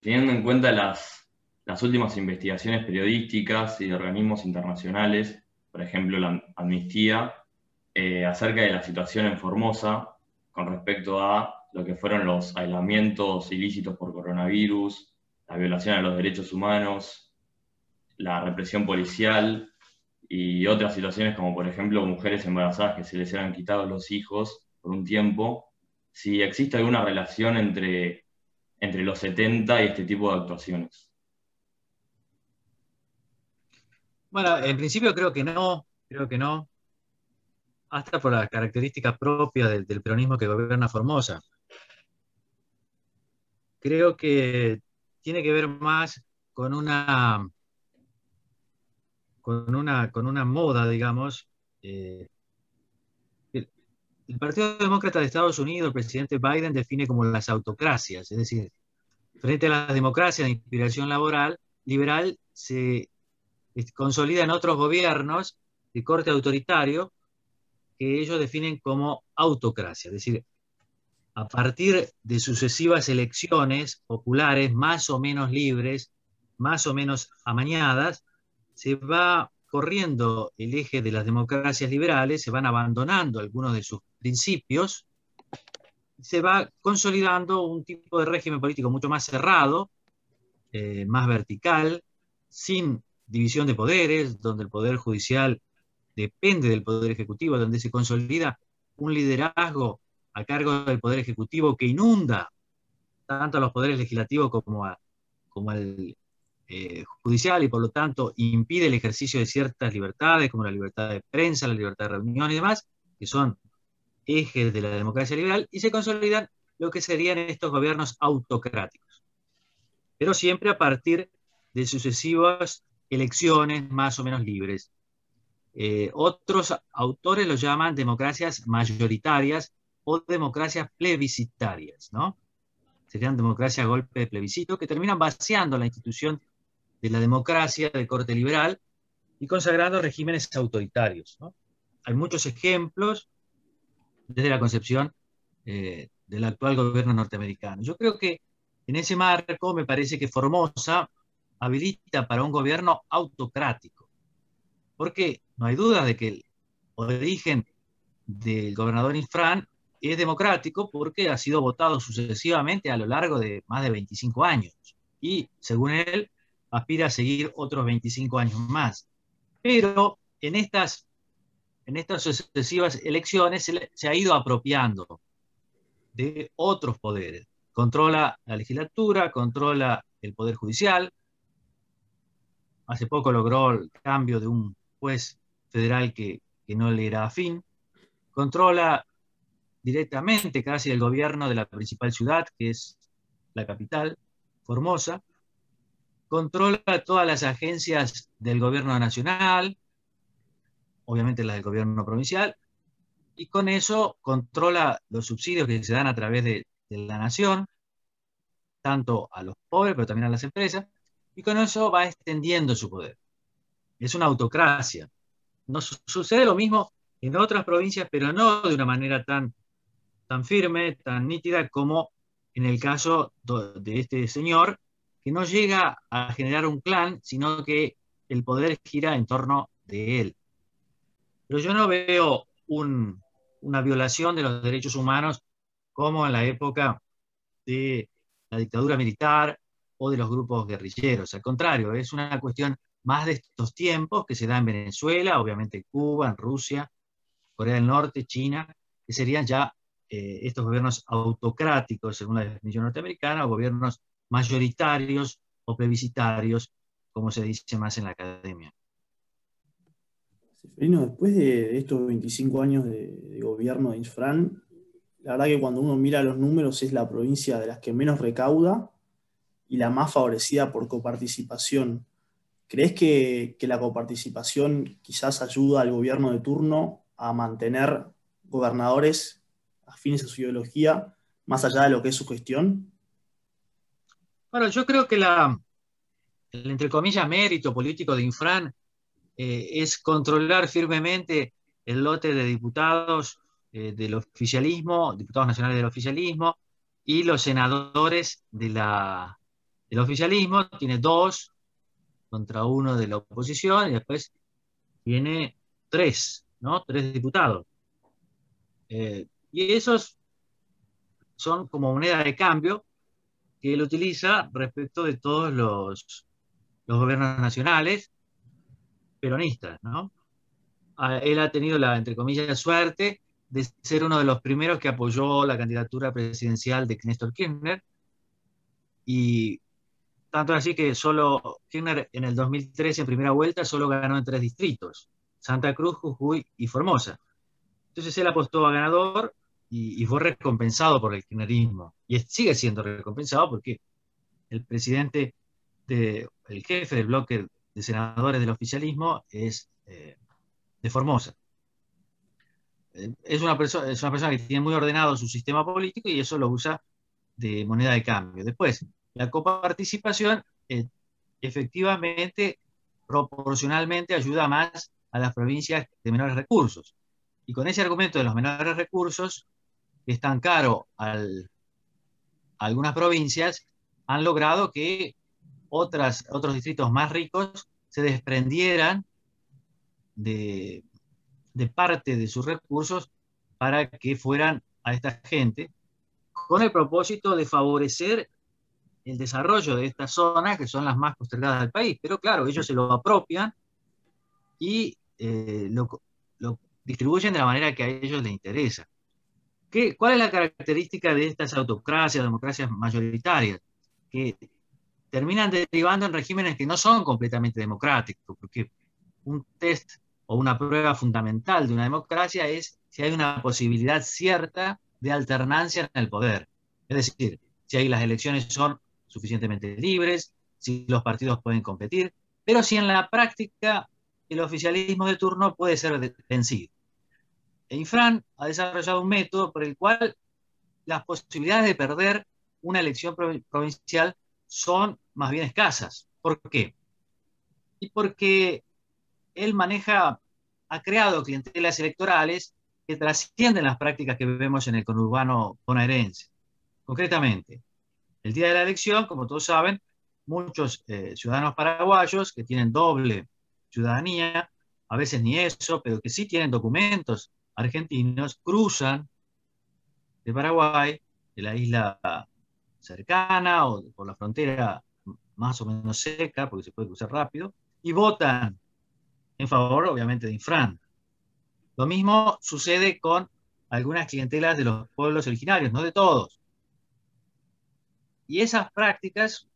teniendo en cuenta las, últimas investigaciones periodísticas y de organismos internacionales, por ejemplo la Amnistía, eh, acerca de la situación en Formosa con respecto a lo que fueron los aislamientos ilícitos por coronavirus, la violación a los derechos humanos, la represión policial y otras situaciones como por ejemplo mujeres embarazadas que se les eran quitados los hijos por un tiempo, si existe alguna relación entre, entre los 70 y este tipo de actuaciones. Bueno, en principio creo que no, creo que no, hasta por las características propias del, peronismo que gobierna Formosa. Creo que tiene que ver más con una, con una, con una moda, digamos. Eh, el, Partido Demócrata de Estados Unidos, el presidente Biden, define como las autocracias, es decir, frente a la democracia de inspiración laboral, liberal se consolida en otros gobiernos de corte autoritario que ellos definen como autocracia, es decir, a partir de sucesivas elecciones populares más o menos libres, más o menos amañadas, se va corriendo el eje de las democracias liberales, se van abandonando algunos de sus principios, se va consolidando un tipo de régimen político mucho más cerrado, eh, más vertical, sin división de poderes, donde el poder judicial depende del Poder Ejecutivo, donde se consolida un liderazgo a cargo del Poder Ejecutivo que inunda tanto a los poderes legislativos como, a, como al eh, judicial y por lo tanto impide el ejercicio de ciertas libertades como la libertad de prensa, la libertad de reunión y demás, que son ejes de la democracia liberal, y se consolidan lo que serían estos gobiernos autocráticos. Pero siempre a partir de sucesivas elecciones más o menos libres. Eh, otros autores lo llaman democracias mayoritarias o democracias plebiscitarias, ¿no? Serían democracias a golpe de plebiscito que terminan vaciando la institución de la democracia de corte liberal y consagrando regímenes autoritarios. Hay muchos ejemplos desde la concepción eh, del actual gobierno norteamericano. Yo creo que en ese marco me parece que Formosa habilita para un gobierno autocrático. Porque no hay duda de que el origen del gobernador Infran es democrático porque ha sido votado sucesivamente a lo largo de más de 25 años y, según él, aspira a seguir otros 25 años más. Pero en estas, en estas sucesivas elecciones se, ha ido apropiando de otros poderes. Controla la legislatura, controla el poder judicial. Hace poco logró el cambio de un juez federal que, no le era afín, controla directamente casi el gobierno de la principal ciudad, que es la capital, Formosa, controla todas las agencias del gobierno nacional, obviamente las del gobierno provincial, y con eso controla los subsidios que se dan a través de, la nación, tanto a los pobres, pero también a las empresas, y con eso va extendiendo su poder. Es una autocracia, no sucede lo mismo en otras provincias, pero no de una manera tan, tan firme, tan nítida como en el caso de este señor, que no llega a generar un clan, sino que el poder gira en torno de él. Pero yo no veo una violación de los derechos humanos como en la época de la dictadura militar o de los grupos guerrilleros. Al contrario, es una cuestión más de estos tiempos que se da en Venezuela, obviamente Cuba, en Rusia, Corea del Norte, China, que serían ya eh, estos gobiernos autocráticos, según la definición norteamericana, o gobiernos mayoritarios o plebiscitarios, como se dice más en la academia. Seferino, después de estos 25 años de, gobierno de Infran, la verdad que cuando uno mira los números es la provincia de las que menos recauda y la más favorecida por coparticipación. ¿Crees que, la coparticipación quizás ayuda al gobierno de turno a mantener gobernadores afines a su ideología más allá de lo que es su gestión? Bueno, yo creo que la, el, entre comillas, mérito político de Infran eh, es controlar firmemente el lote de diputados eh, del oficialismo, diputados nacionales del oficialismo, y los senadores del oficialismo, tiene dos contra uno de la oposición y después tiene tres, ¿no? Tres diputados. Eh, y esos son como moneda de cambio que él utiliza respecto de todos los, los gobiernos nacionales peronistas, ¿no? Él ha tenido la, entre comillas, suerte de ser uno de los primeros que apoyó la candidatura presidencial de Néstor Kirchner. Y tanto así que solo Kirchner en el 2013, en primera vuelta, solo ganó en tres distritos, Santa Cruz, Jujuy y Formosa. Entonces él apostó a ganador y, fue recompensado por el kirchnerismo. Y sigue siendo recompensado porque el presidente, de, el jefe del bloque de senadores del oficialismo es eh, de Formosa. Eh, es una, persona, es una persona que tiene muy ordenado su sistema político y eso lo usa de moneda de cambio. Después, la coparticipación eh, efectivamente, proporcionalmente, ayuda más a las provincias de menores recursos. Y con ese argumento de los menores recursos, que es tan caro a algunas provincias, han logrado que otras, otros distritos más ricos se desprendieran de, parte de sus recursos para que fueran a esta gente, con el propósito de favorecer el desarrollo de estas zonas que son las más postergadas del país. Pero claro, ellos se lo apropian y eh, lo, distribuyen de la manera que a ellos les interesa. ¿Qué, ¿Cuál es la característica de estas autocracias, democracias mayoritarias? Que terminan derivando en regímenes que no son completamente democráticos, porque un test o una prueba fundamental de una democracia es si hay una posibilidad cierta de alternancia en el poder. Es decir, si hay las elecciones son suficientemente libres, si los partidos pueden competir, pero si en la práctica el oficialismo de turno puede ser vencido. E Infran ha desarrollado un método por el cual las posibilidades de perder una elección provincial son más bien escasas. ¿Por qué? Y porque él maneja, ha creado clientelas electorales que trascienden las prácticas que vemos en el conurbano bonaerense. Concretamente, el día de la elección, como todos saben, muchos eh, ciudadanos paraguayos que tienen doble ciudadanía, a veces ni eso, pero que sí tienen documentos argentinos, cruzan de Paraguay, de la isla cercana o por la frontera más o menos seca, porque se puede cruzar rápido, y votan en favor, obviamente, de Infran. Lo mismo sucede con algunas clientelas de los pueblos originarios, no de todos. Y esas prácticas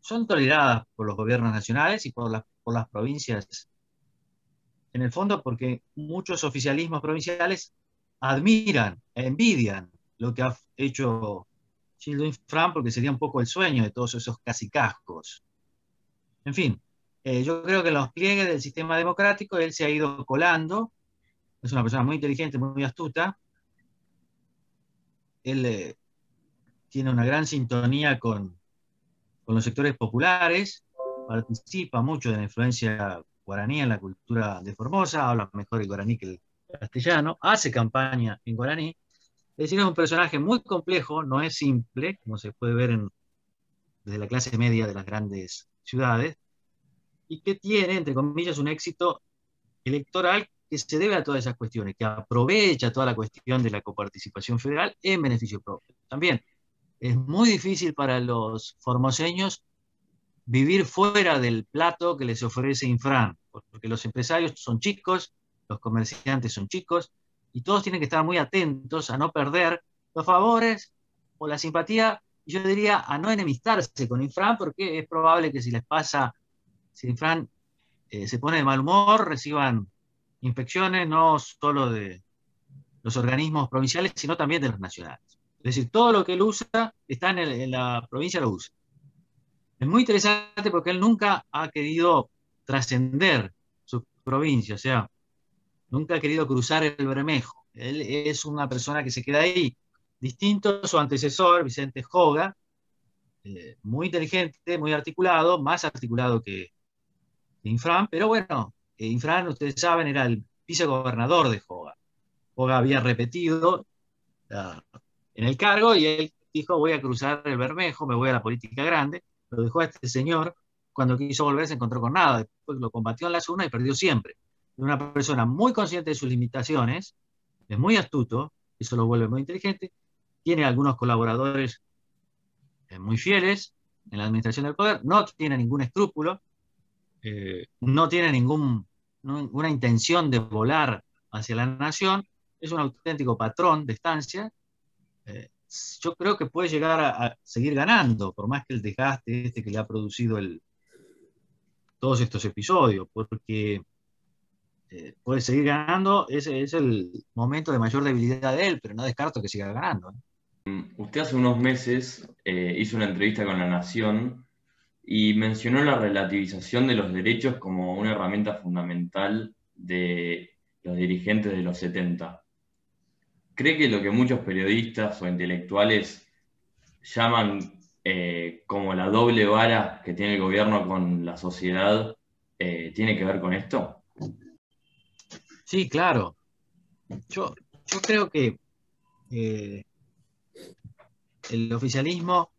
son toleradas por los gobiernos nacionales y por las, por las provincias, en el fondo porque muchos oficialismos provinciales admiran, envidian lo que ha hecho Children Fran porque sería un poco el sueño de todos esos casi cascos. En fin, eh, yo creo que los pliegues del sistema democrático él se ha ido colando, es una persona muy inteligente, muy astuta, él eh, tiene una gran sintonía con, con los sectores populares, participa mucho de la influencia guaraní en la cultura de Formosa, habla mejor el guaraní que el castellano, hace campaña en guaraní, es decir, es un personaje muy complejo, no es simple, como se puede ver desde la clase media de las grandes ciudades, y que tiene, entre comillas, un éxito electoral que se debe a todas esas cuestiones, que aprovecha toda la cuestión de la coparticipación federal en beneficio propio. También es muy difícil para los formoseños vivir fuera del plato que les ofrece Infran, porque los empresarios son chicos, los comerciantes son chicos, y todos tienen que estar muy atentos a no perder los favores o la simpatía, yo diría a no enemistarse con Infran, porque es probable que si les pasa, si Infran eh, se pone de mal humor, reciban inspecciones no solo de los organismos provinciales, sino también de los nacionales. Es decir, todo lo que él usa está en, en la provincia, lo usa. Es muy interesante porque él nunca ha querido trascender su provincia, o sea, nunca ha querido cruzar el Bermejo. Él es una persona que se queda ahí, distinto a su antecesor, Vicente Joga, eh, muy inteligente, muy articulado, más articulado que, Infran, pero bueno, eh, Infran, ustedes saben, era el vicegobernador de Joga. Joga había repetido en el cargo y él dijo, voy a cruzar el Bermejo, me voy a la política grande, lo dejó a este señor, cuando quiso volver se encontró con nada, después lo combatió en la zona y perdió siempre. Es una persona muy consciente de sus limitaciones, es muy astuto, eso lo vuelve muy inteligente, tiene algunos colaboradores eh, muy fieles en la administración del poder, no tiene ningún escrúpulo, eh, no tiene ningún, ninguna intención de volar hacia la nación, es un auténtico patrón de estancia. Eh, yo creo que puede llegar a, seguir ganando, por más que el desgaste este que le ha producido el, todos estos episodios, porque eh, puede seguir ganando, ese es el momento de mayor debilidad de él, pero no descarto que siga ganando. Mm, usted hace unos meses eh, hizo una entrevista con La Nación y mencionó la relativización de los derechos como una herramienta fundamental de los dirigentes de los 70. ¿Cree que lo que muchos periodistas o intelectuales llaman eh, como la doble vara que tiene el gobierno con la sociedad eh, tiene que ver con esto? Sí, claro. Yo, creo que eh, el oficialismo,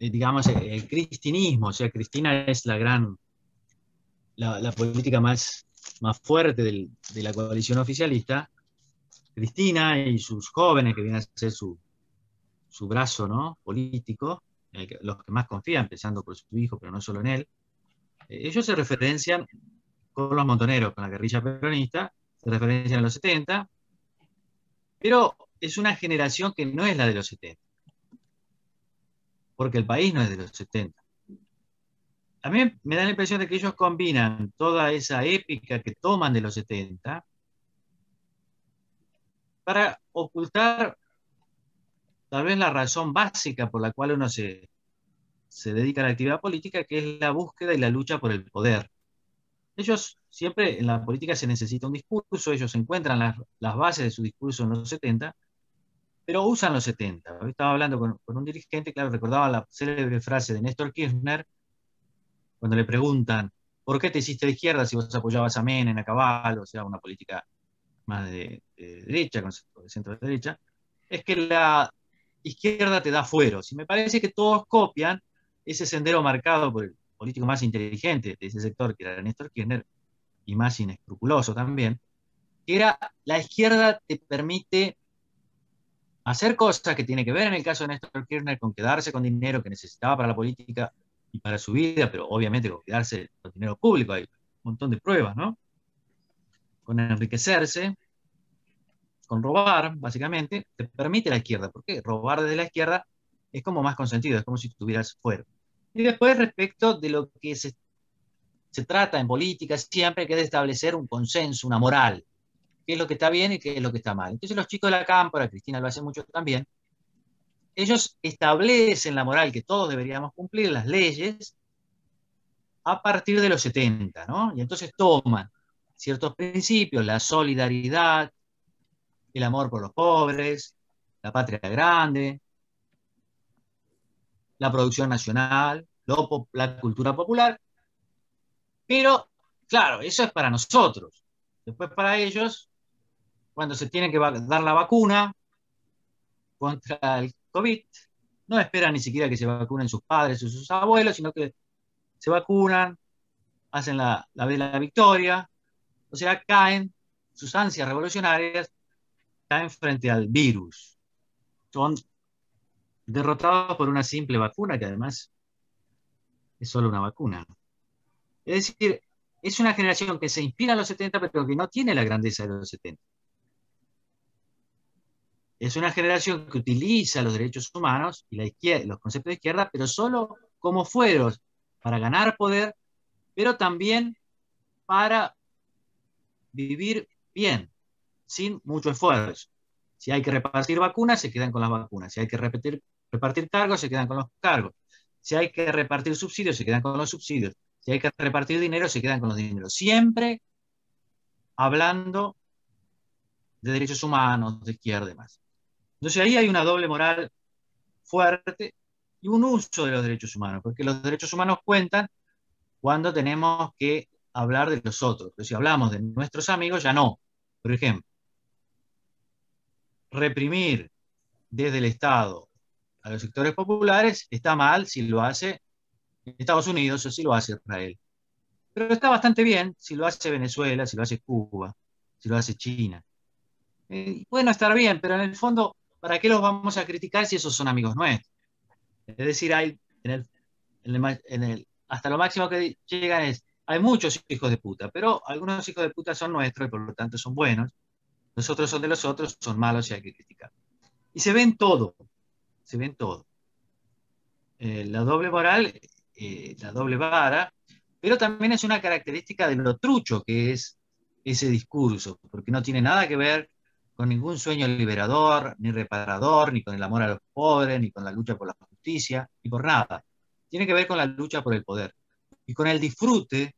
digamos, el cristinismo, o sea, Cristina es la gran, la, política más, más fuerte de la coalición oficialista, Cristina y sus jóvenes, que vienen a ser su, su brazo ¿no? político, los que más confían, empezando por su hijo, pero no solo en él, eh, ellos se referencian con los montoneros, con la guerrilla peronista, se referencian a los 70, pero es una generación que no es la de los 70, porque el país no es de los 70. A mí me da la impresión de que ellos combinan toda esa épica que toman de los 70 para ocultar tal vez la razón básica por la cual uno se, dedica a la actividad política, que es la búsqueda y la lucha por el poder. Ellos siempre en la política se necesita un discurso, ellos encuentran las, bases de su discurso en los 70, pero usan los 70. Hoy estaba hablando con, un dirigente, claro, recordaba la célebre frase de Néstor Kirchner, cuando le preguntan, ¿por qué te hiciste de izquierda si vos apoyabas a Menem, a Caballo, o sea, una política más de, derecha, con de centro de derecha, es que la izquierda te da fueros. Y me parece que todos copian ese sendero marcado por el político más inteligente de ese sector, que era Néstor Kirchner, y más inescrupuloso también, que era la izquierda te permite hacer cosas que tiene que ver en el caso de Néstor Kirchner con quedarse con dinero que necesitaba para la política y para su vida, pero obviamente con quedarse con dinero público, hay un montón de pruebas, ¿no? con enriquecerse, con robar, básicamente, te permite la izquierda. porque Robar desde la izquierda es como más consentido, es como si estuvieras fuera. Y después, respecto de lo que se, se trata en política, siempre que establecer un consenso, una moral. ¿Qué es lo que está bien y qué es lo que está mal? Entonces, los chicos de la cámpora, Cristina lo hace mucho también, ellos establecen la moral que todos deberíamos cumplir, las leyes, a partir de los 70, ¿no? Y entonces toman ciertos principios, la solidaridad, el amor por los pobres, la patria grande, la producción nacional, la cultura popular. Pero, claro, eso es para nosotros. Después para ellos, cuando se tiene que dar la vacuna contra el COVID, no esperan ni siquiera que se vacunen sus padres o sus abuelos, sino que se vacunan, hacen la, la, victoria, o sea, caen, sus ansias revolucionarias caen frente al virus. Son derrotados por una simple vacuna, que además es solo una vacuna. Es decir, es una generación que se inspira a los 70, pero que no tiene la grandeza de los 70. Es una generación que utiliza los derechos humanos y los conceptos de izquierda, pero solo como fueros para ganar poder, pero también para vivir bien, sin mucho esfuerzo. Si hay que repartir vacunas, se quedan con las vacunas. Si hay que repartir cargos, se quedan con los cargos. Si hay que repartir subsidios, se quedan con los subsidios. Si hay que repartir dinero, se quedan con los dineros. Siempre hablando de derechos humanos, de izquierda y demás. Entonces ahí hay una doble moral fuerte y un uso de los derechos humanos, porque los derechos humanos cuentan cuando tenemos que hablar de los otros. Pero si hablamos de nuestros amigos, ya no. Por ejemplo, reprimir desde el Estado a los sectores populares está mal si lo hace Estados Unidos o si lo hace Israel. Pero está bastante bien si lo hace Venezuela, si lo hace Cuba, si lo hace China. Eh, puede estar bien, pero en el fondo, ¿para qué los vamos a criticar si esos son amigos nuestros? Es decir, hay en el, hasta lo máximo que llegan es, hay muchos hijos de puta, pero algunos hijos de puta son nuestros y por lo tanto son buenos. Los otros son de los otros, son malos y hay que criticar. Y se ven todo, se ven todo. Eh, la doble moral, eh, la doble vara, pero también es una característica de lo trucho que es ese discurso, porque no tiene nada que ver con ningún sueño liberador, ni reparador, ni con el amor a los pobres, ni con la lucha por la justicia, ni por nada. Tiene que ver con la lucha por el poder y con el disfrute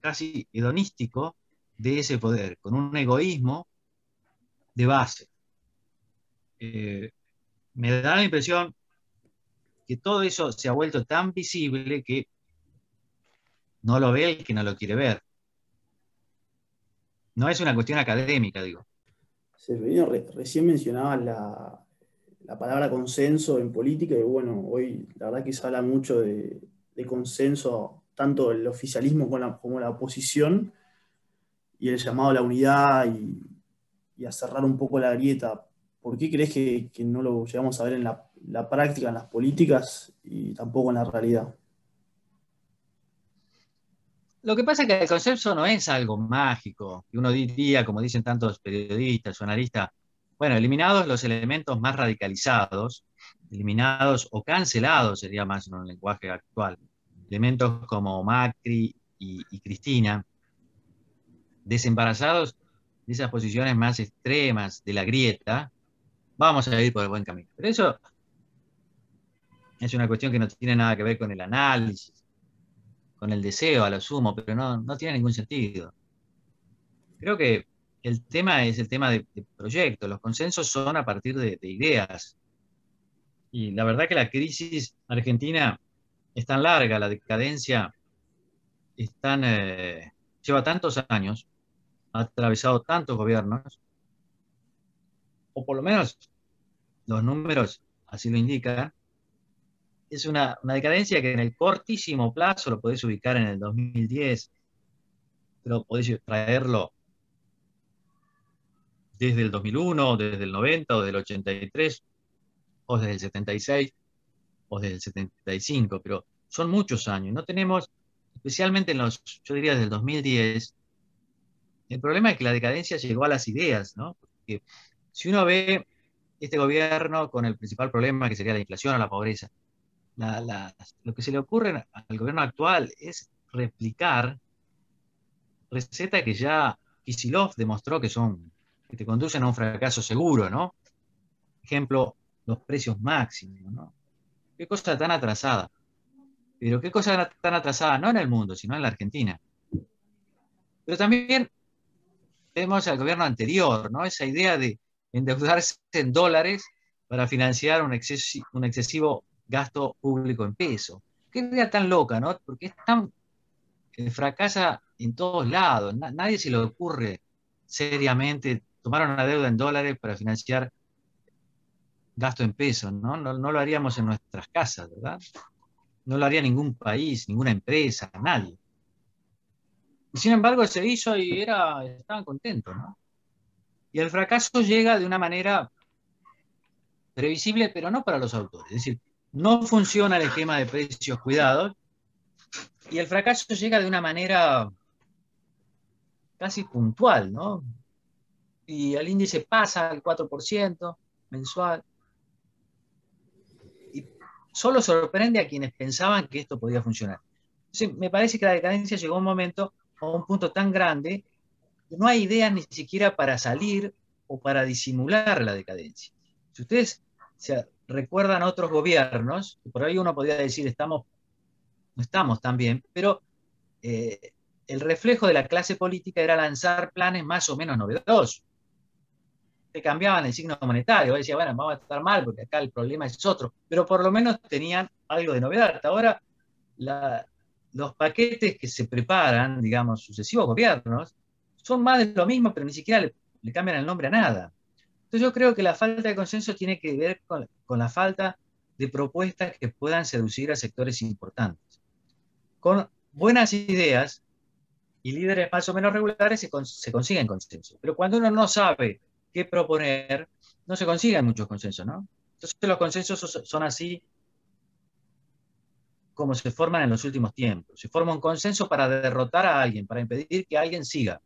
casi hedonístico de ese poder, con un egoísmo de base. Eh, me da la impresión que todo eso se ha vuelto tan visible que no lo ve el que no lo quiere ver. No es una cuestión académica, digo. recién mencionaba la, palabra consenso en política y bueno, hoy la verdad que se habla mucho de, consenso, tanto el oficialismo como la, oposición, y el llamado a la unidad y, a cerrar un poco la grieta. ¿Por qué crees que, no lo llegamos a ver en la práctica, en las políticas y tampoco en la realidad? Lo que pasa es que el consenso no es algo mágico, que uno diría, como dicen tantos periodistas o analistas, bueno, eliminados los elementos más radicalizados, eliminados o cancelados sería más en un lenguaje actual, elementos como Macri y, Cristina, desembarazados de esas posiciones más extremas de la grieta, vamos a ir por el buen camino. Pero eso es una cuestión que no tiene nada que ver con el análisis, con el deseo a lo sumo, pero no, tiene ningún sentido. Creo que el tema es el tema de, proyectos, los consensos son a partir de, ideas. Y la verdad que la crisis argentina es tan larga, la decadencia eh, lleva tantos años, ha atravesado tantos gobiernos, o por lo menos los números así lo indican, es una, decadencia que en el cortísimo plazo lo podés ubicar en el 2010, pero podés traerlo desde el 2001, desde el 90, o del 83, o desde el 76, o desde el 75, pero son muchos años. No tenemos, especialmente en los, yo diría desde el 2010, el problema es que la decadencia llegó a las ideas, ¿no? Porque si uno ve este gobierno con el principal problema que sería la inflación o la pobreza, lo que se le ocurre al gobierno actual es replicar recetas que ya Kisilov demostró que son, que te conducen a un fracaso seguro, ¿no? Ejemplo, los precios máximos, ¿no? Qué cosa tan atrasada. Pero qué cosa tan atrasada, no en el mundo, sino en la Argentina. Pero también vemos al gobierno anterior, ¿no? Esa idea de endeudarse en dólares para financiar un, un excesivo gasto público en peso. Qué idea tan loca, ¿no? Porque es tan. Eh, fracasa en todos lados. nadie se le ocurre seriamente tomar una deuda en dólares para financiar gasto en peso, ¿no? ¿no? Lo haríamos en nuestras casas, ¿verdad? No lo haría ningún país, ninguna empresa, nadie. Sin embargo se hizo y era, estaban contentos, ¿no? Y el fracaso llega de una manera previsible, pero no para los autores. Es decir, no funciona el esquema de precios cuidados y el fracaso llega de una manera casi puntual, ¿no? Y el índice pasa al 4% mensual. Y solo sorprende a quienes pensaban que esto podía funcionar. me parece que la decadencia llegó a un momento, a un punto tan grande, que no hay ideas ni siquiera para salir o para disimular la decadencia. Si ustedes se recuerdan otros gobiernos, por ahí uno podría decir, estamos, no estamos tan bien, pero eh, el reflejo de la clase política era lanzar planes más o menos novedosos. Te cambiaban el signo monetario, decía, bueno, vamos a estar mal porque acá el problema es otro, pero por lo menos tenían algo de novedad. Ahora, los paquetes que se preparan, digamos, sucesivos gobiernos, son más de lo mismo, pero ni siquiera le cambian el nombre a nada. Entonces yo creo que la falta de consenso tiene que ver con, la falta de propuestas que puedan seducir a sectores importantes. Con buenas ideas y líderes más o menos regulares se, consiguen consensos. Pero cuando uno no sabe qué proponer, no se consiguen muchos consensos, ¿no? Entonces los consensos son así como se forman en los últimos tiempos. Se forma un consenso para derrotar a alguien, para impedir que alguien siga.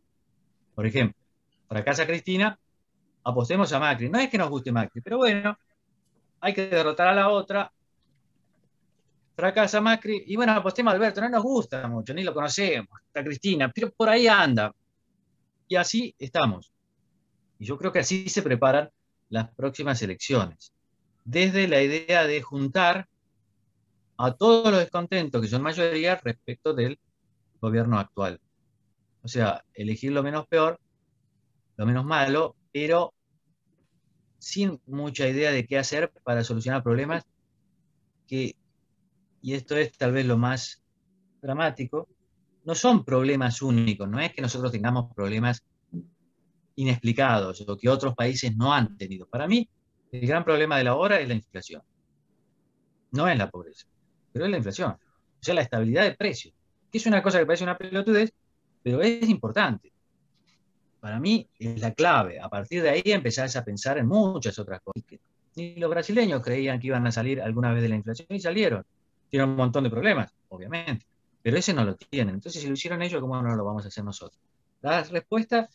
Por ejemplo, para Casa Cristina, apostemos a Macri. No es que nos guste Macri, pero bueno, hay que derrotar a la otra. Fracasa Macri, y bueno, apostemos a Alberto, no nos gusta mucho, ni lo conocemos, está Cristina, pero por ahí anda. Y así estamos. Y yo creo que así se preparan las próximas elecciones. Desde la idea de juntar a todos los descontentos, que son mayoría, respecto del gobierno actual. O sea, elegir lo menos peor, lo menos malo, pero sin mucha idea de qué hacer para solucionar problemas que, y esto es tal vez lo más dramático, no son problemas únicos, no es que nosotros tengamos problemas inexplicados o que otros países no han tenido. Para mí, el gran problema de la hora es la inflación, no es la pobreza pero es la inflación. O sea, la estabilidad de precios, que es una cosa que parece una pelotudez, pero es importante. Para mí es la clave. A partir de ahí empezás a pensar en muchas otras cosas. Ni los brasileños creían que iban a salir alguna vez de la inflación y salieron. Tienen un montón de problemas, obviamente, pero ese no lo tienen. Entonces, si lo hicieron ellos, ¿cómo no lo vamos a hacer nosotros? La respuesta,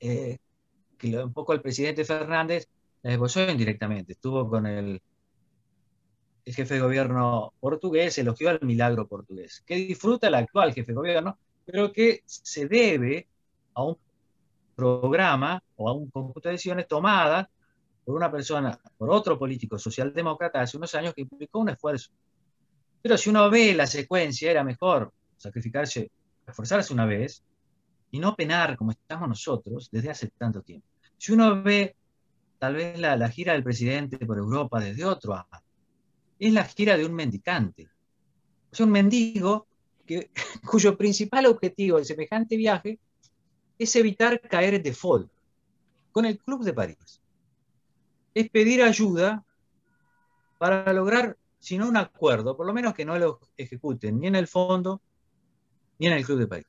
eh, que un poco el presidente Fernández la esbozó indirectamente. Estuvo con el el jefe de gobierno portugués elogió al milagro portugués, que disfruta el actual jefe de gobierno, pero que se debe a un programa o a un conjunto de decisiones tomadas por una persona, por otro político socialdemócrata hace unos años que implicó un esfuerzo. Pero si uno ve la secuencia, era mejor sacrificarse, esforzarse una vez y no penar como estamos nosotros desde hace tanto tiempo. Si uno ve tal vez la, gira del presidente por Europa desde otro año, es la gira de un mendicante. Sea, un mendigo que, cuyo principal objetivo de semejante viaje es evitar caer en default con el Club de París. Es pedir ayuda para lograr, si no un acuerdo, por lo menos que no lo ejecuten ni en el fondo ni en el Club de París.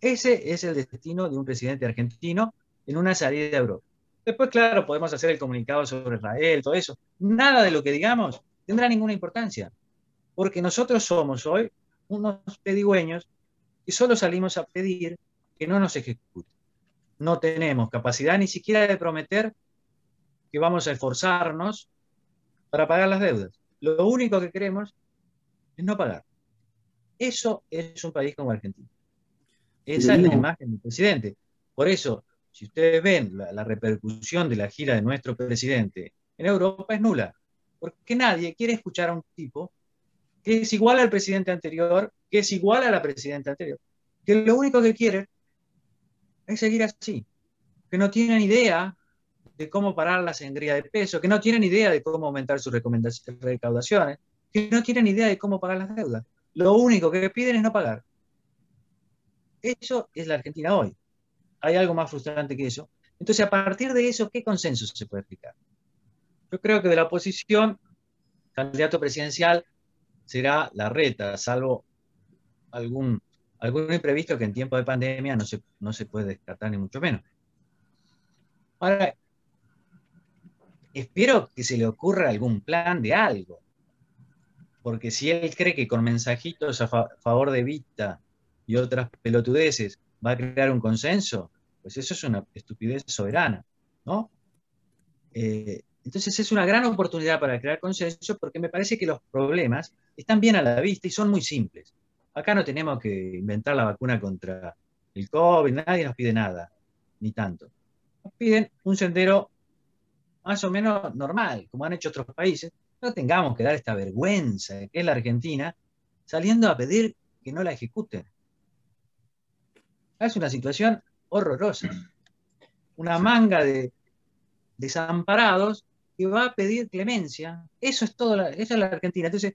Ese es el destino de un presidente argentino en una salida de Europa. Después, claro, podemos hacer el comunicado sobre Israel, todo eso. Nada de lo que digamos tendrá ninguna importancia, porque nosotros somos hoy unos pedigüeños y solo salimos a pedir que no nos ejecuten. No tenemos capacidad ni siquiera de prometer que vamos a esforzarnos para pagar las deudas. Lo único que queremos es no pagar. Eso es un país como Argentina. Esa es la imagen del presidente. Por eso, si ustedes ven la, la repercusión de la gira de nuestro presidente en Europa es nula porque nadie quiere escuchar a un tipo que es igual al presidente anterior, que es igual a la presidenta anterior, que lo único que quiere es seguir así, que no tienen idea de cómo parar la sangría de peso, que no tienen idea de cómo aumentar sus recaudaciones, que no tienen idea de cómo pagar las deudas. Lo único que piden es no pagar. Eso es la Argentina hoy. Hay algo más frustrante que eso. Entonces, a partir de eso, ¿qué consenso se puede explicar? Yo creo que de la oposición, candidato presidencial será la reta, salvo algún, algún imprevisto que en tiempo de pandemia no se, no se puede descartar ni mucho menos. Ahora, espero que se le ocurra algún plan de algo, porque si él cree que con mensajitos a favor de Vista y otras pelotudeces va a crear un consenso, pues eso es una estupidez soberana, ¿no? Eh, entonces es una gran oportunidad para crear consenso porque me parece que los problemas están bien a la vista y son muy simples. Acá no tenemos que inventar la vacuna contra el COVID, nadie nos pide nada, ni tanto. Nos piden un sendero más o menos normal, como han hecho otros países. No tengamos que dar esta vergüenza que es la Argentina saliendo a pedir que no la ejecuten. Es una situación horrorosa. Una manga de desamparados que va a pedir clemencia. Eso es todo, esa es la Argentina. Entonces,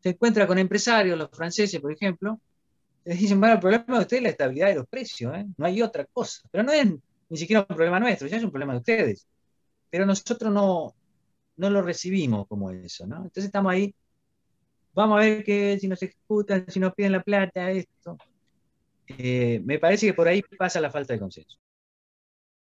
se encuentra con empresarios, los franceses, por ejemplo, les dicen, bueno, el problema de ustedes es la estabilidad de los precios, ¿eh? no hay otra cosa. Pero no es ni siquiera un problema nuestro, ya es un problema de ustedes. Pero nosotros no, no lo recibimos como eso, ¿no? Entonces estamos ahí, vamos a ver que si nos ejecutan, si nos piden la plata, esto. Eh, me parece que por ahí pasa la falta de consenso.